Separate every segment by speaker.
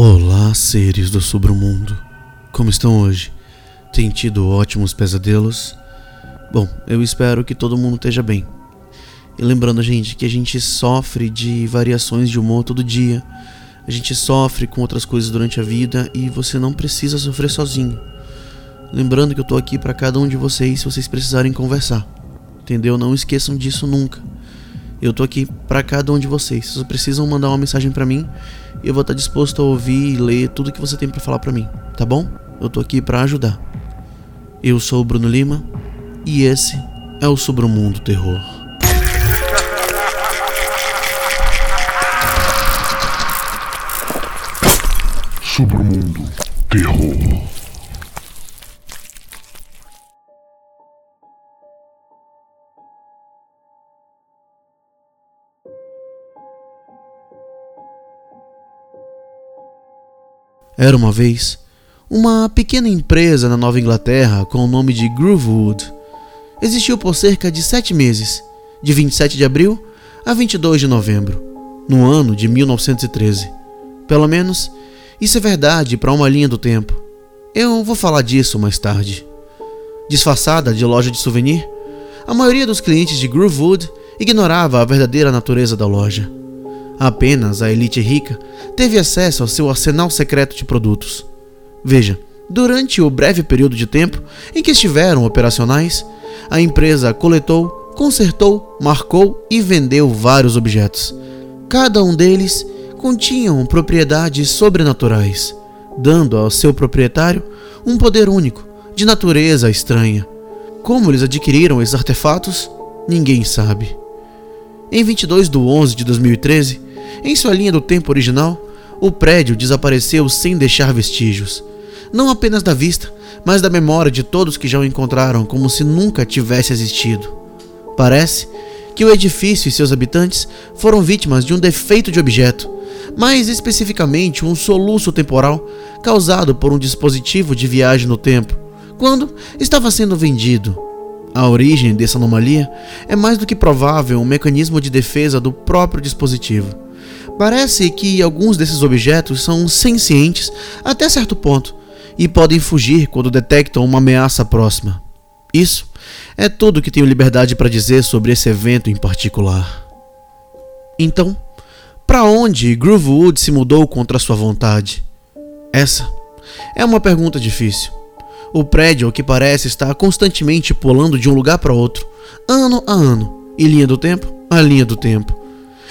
Speaker 1: Olá, seres do submundo. Como estão hoje? Tem tido ótimos pesadelos? Bom, eu espero que todo mundo esteja bem. E lembrando, gente, que a gente sofre de variações de humor todo dia. A gente sofre com outras coisas durante a vida e você não precisa sofrer sozinho. Lembrando que eu tô aqui para cada um de vocês se vocês precisarem conversar. Entendeu? Não esqueçam disso nunca. Eu tô aqui para cada um de vocês. Vocês precisam mandar uma mensagem para mim eu vou estar disposto a ouvir e ler tudo que você tem para falar para mim, tá bom? Eu tô aqui para ajudar. Eu sou o Bruno Lima e esse é o Sobremundo Terror.
Speaker 2: Sobremundo Terror.
Speaker 1: Era uma vez uma pequena empresa na Nova Inglaterra com o nome de Groovewood. Existiu por cerca de sete meses, de 27 de abril a 22 de novembro, no ano de 1913. Pelo menos, isso é verdade para uma linha do tempo. Eu vou falar disso mais tarde. Disfarçada de loja de souvenir, a maioria dos clientes de Groovewood ignorava a verdadeira natureza da loja. Apenas a elite rica teve acesso ao seu arsenal secreto de produtos. Veja, durante o breve período de tempo em que estiveram operacionais, a empresa coletou, consertou, marcou e vendeu vários objetos. Cada um deles continham propriedades sobrenaturais, dando ao seu proprietário um poder único, de natureza estranha. Como eles adquiriram esses artefatos, ninguém sabe. Em 22 de 11 de 2013, em sua linha do tempo original, o prédio desapareceu sem deixar vestígios, não apenas da vista, mas da memória de todos que já o encontraram, como se nunca tivesse existido. Parece que o edifício e seus habitantes foram vítimas de um defeito de objeto, mais especificamente um soluço temporal causado por um dispositivo de viagem no tempo, quando estava sendo vendido. A origem dessa anomalia é mais do que provável um mecanismo de defesa do próprio dispositivo. Parece que alguns desses objetos são sencientes até certo ponto e podem fugir quando detectam uma ameaça próxima. Isso é tudo que tenho liberdade para dizer sobre esse evento em particular. Então, para onde Groovewood se mudou contra sua vontade? Essa é uma pergunta difícil. O prédio, ao que parece, está constantemente pulando de um lugar para outro, ano a ano, e linha do tempo a linha do tempo.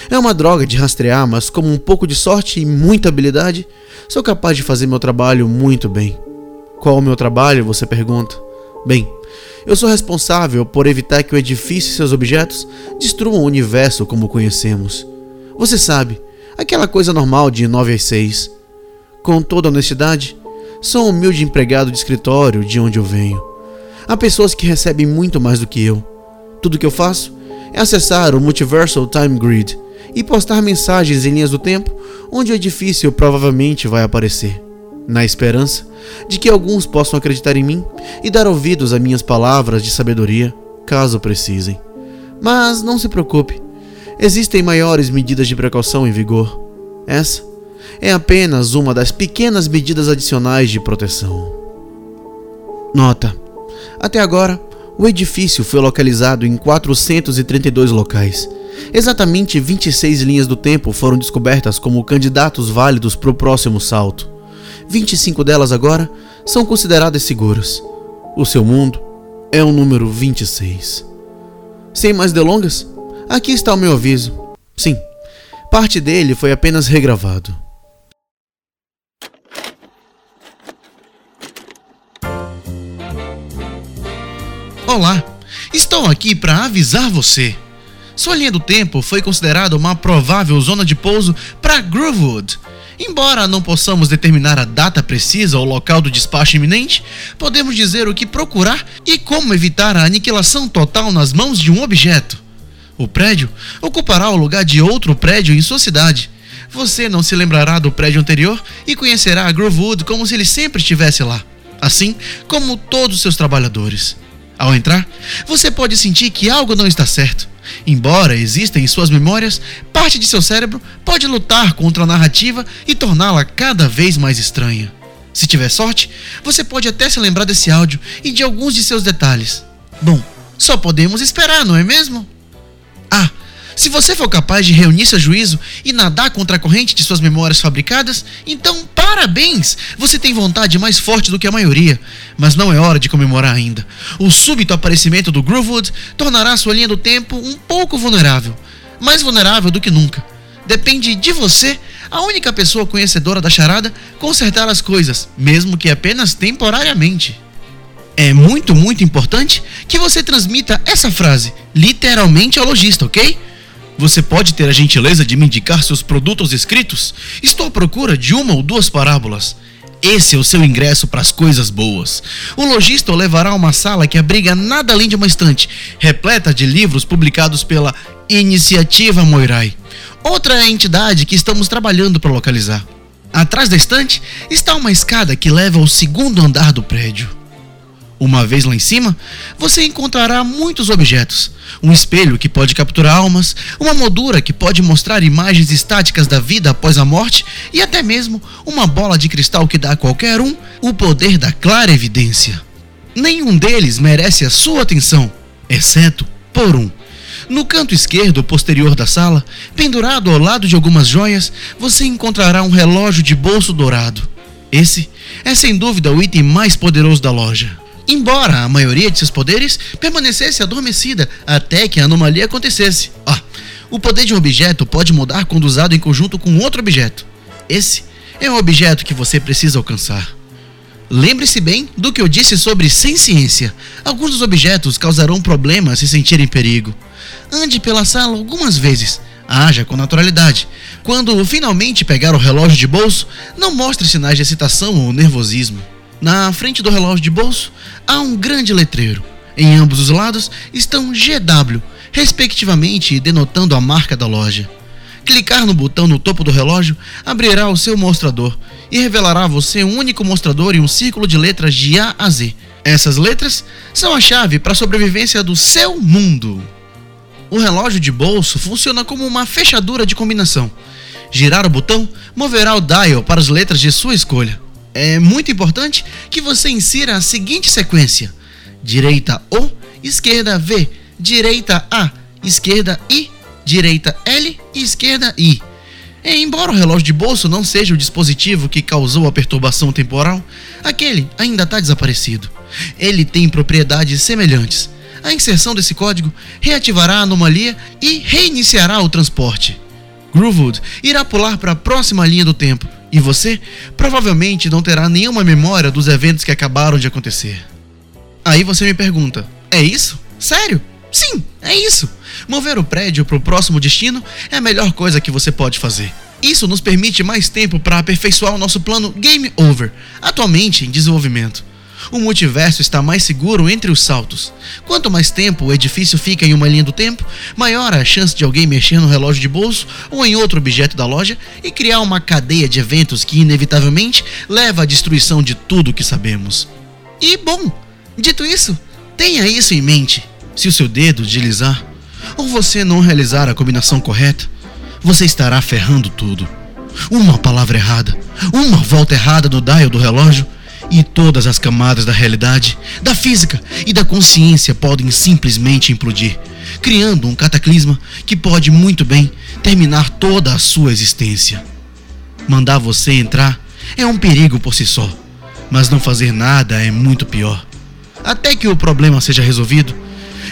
Speaker 1: É uma droga de rastrear, mas com um pouco de sorte e muita habilidade, sou capaz de fazer meu trabalho muito bem. Qual o meu trabalho? Você pergunta. Bem, eu sou responsável por evitar que o edifício e seus objetos destruam o universo como conhecemos. Você sabe, aquela coisa normal de 9 às 6. Com toda honestidade, sou um humilde empregado de escritório de onde eu venho. Há pessoas que recebem muito mais do que eu. Tudo que eu faço é acessar o Multiversal Time Grid e postar mensagens em linhas do tempo onde o edifício provavelmente vai aparecer, na esperança de que alguns possam acreditar em mim e dar ouvidos a minhas palavras de sabedoria, caso precisem. Mas não se preocupe, existem maiores medidas de precaução em vigor. Essa é apenas uma das pequenas medidas adicionais de proteção. Nota: até agora, o edifício foi localizado em 432 locais Exatamente 26 linhas do tempo foram descobertas como candidatos válidos para o próximo salto. 25 delas agora são consideradas seguras. O seu mundo é o número 26. Sem mais delongas, aqui está o meu aviso. Sim, parte dele foi apenas regravado. Olá, estou aqui para avisar você sua linha do tempo foi considerada uma provável zona de pouso para Groovewood. Embora não possamos determinar a data precisa ou local do despacho iminente, podemos dizer o que procurar e como evitar a aniquilação total nas mãos de um objeto. O prédio ocupará o lugar de outro prédio em sua cidade. Você não se lembrará do prédio anterior e conhecerá a Groovewood como se ele sempre estivesse lá, assim como todos os seus trabalhadores. Ao entrar, você pode sentir que algo não está certo Embora exista em suas memórias, parte de seu cérebro pode lutar contra a narrativa e torná-la cada vez mais estranha. Se tiver sorte, você pode até se lembrar desse áudio e de alguns de seus detalhes. Bom, só podemos esperar, não é mesmo? Ah, se você for capaz de reunir seu juízo e nadar contra a corrente de suas memórias fabricadas, então parabéns! Você tem vontade mais forte do que a maioria. Mas não é hora de comemorar ainda. O súbito aparecimento do Groovewood tornará sua linha do tempo um pouco vulnerável. Mais vulnerável do que nunca. Depende de você, a única pessoa conhecedora da charada, consertar as coisas, mesmo que apenas temporariamente. É muito, muito importante que você transmita essa frase, literalmente ao lojista, ok? Você pode ter a gentileza de me indicar seus produtos escritos? Estou à procura de uma ou duas parábolas. Esse é o seu ingresso para as coisas boas. O lojista o levará a uma sala que abriga nada além de uma estante, repleta de livros publicados pela Iniciativa Moirai, outra entidade que estamos trabalhando para localizar. Atrás da estante está uma escada que leva ao segundo andar do prédio. Uma vez lá em cima, você encontrará muitos objetos. Um espelho que pode capturar almas, uma moldura que pode mostrar imagens estáticas da vida após a morte e até mesmo uma bola de cristal que dá a qualquer um o poder da clara evidência. Nenhum deles merece a sua atenção, exceto por um. No canto esquerdo posterior da sala, pendurado ao lado de algumas joias, você encontrará um relógio de bolso dourado. Esse é sem dúvida o item mais poderoso da loja embora a maioria de seus poderes permanecesse adormecida até que a anomalia acontecesse. Ah, o poder de um objeto pode mudar quando usado em conjunto com outro objeto. Esse é o objeto que você precisa alcançar. Lembre-se bem do que eu disse sobre sem ciência. Alguns dos objetos causarão problemas se sentirem perigo. Ande pela sala algumas vezes. Haja com naturalidade. Quando finalmente pegar o relógio de bolso, não mostre sinais de excitação ou nervosismo. Na frente do relógio de bolso há um grande letreiro. Em ambos os lados estão GW, respectivamente denotando a marca da loja. Clicar no botão no topo do relógio abrirá o seu mostrador e revelará a você um único mostrador e um círculo de letras de A a Z. Essas letras são a chave para a sobrevivência do seu mundo. O relógio de bolso funciona como uma fechadura de combinação. Girar o botão moverá o dial para as letras de sua escolha é muito importante que você insira a seguinte sequência: direita O, esquerda V, direita A, esquerda I, direita L e esquerda I. E, embora o relógio de bolso não seja o dispositivo que causou a perturbação temporal, aquele ainda está desaparecido. Ele tem propriedades semelhantes. A inserção desse código reativará a anomalia e reiniciará o transporte. Groovewood irá pular para a próxima linha do tempo, e você provavelmente não terá nenhuma memória dos eventos que acabaram de acontecer. Aí você me pergunta: é isso? Sério? Sim, é isso. Mover o prédio para o próximo destino é a melhor coisa que você pode fazer. Isso nos permite mais tempo para aperfeiçoar o nosso plano Game Over, atualmente em desenvolvimento. O multiverso está mais seguro entre os saltos. Quanto mais tempo o edifício fica em uma linha do tempo, maior a chance de alguém mexer no relógio de bolso ou em outro objeto da loja e criar uma cadeia de eventos que inevitavelmente leva à destruição de tudo o que sabemos. E bom, dito isso, tenha isso em mente. Se o seu dedo deslizar ou você não realizar a combinação correta, você estará ferrando tudo. Uma palavra errada, uma volta errada no dial do relógio e todas as camadas da realidade, da física e da consciência podem simplesmente implodir, criando um cataclisma que pode muito bem terminar toda a sua existência. Mandar você entrar é um perigo por si só, mas não fazer nada é muito pior. Até que o problema seja resolvido,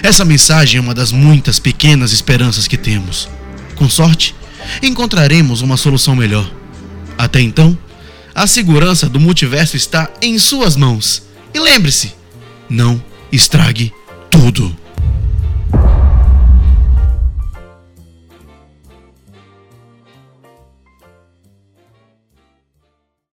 Speaker 1: essa mensagem é uma das muitas pequenas esperanças que temos. Com sorte, encontraremos uma solução melhor. Até então, a segurança do multiverso está em suas mãos. E lembre-se: não estrague tudo.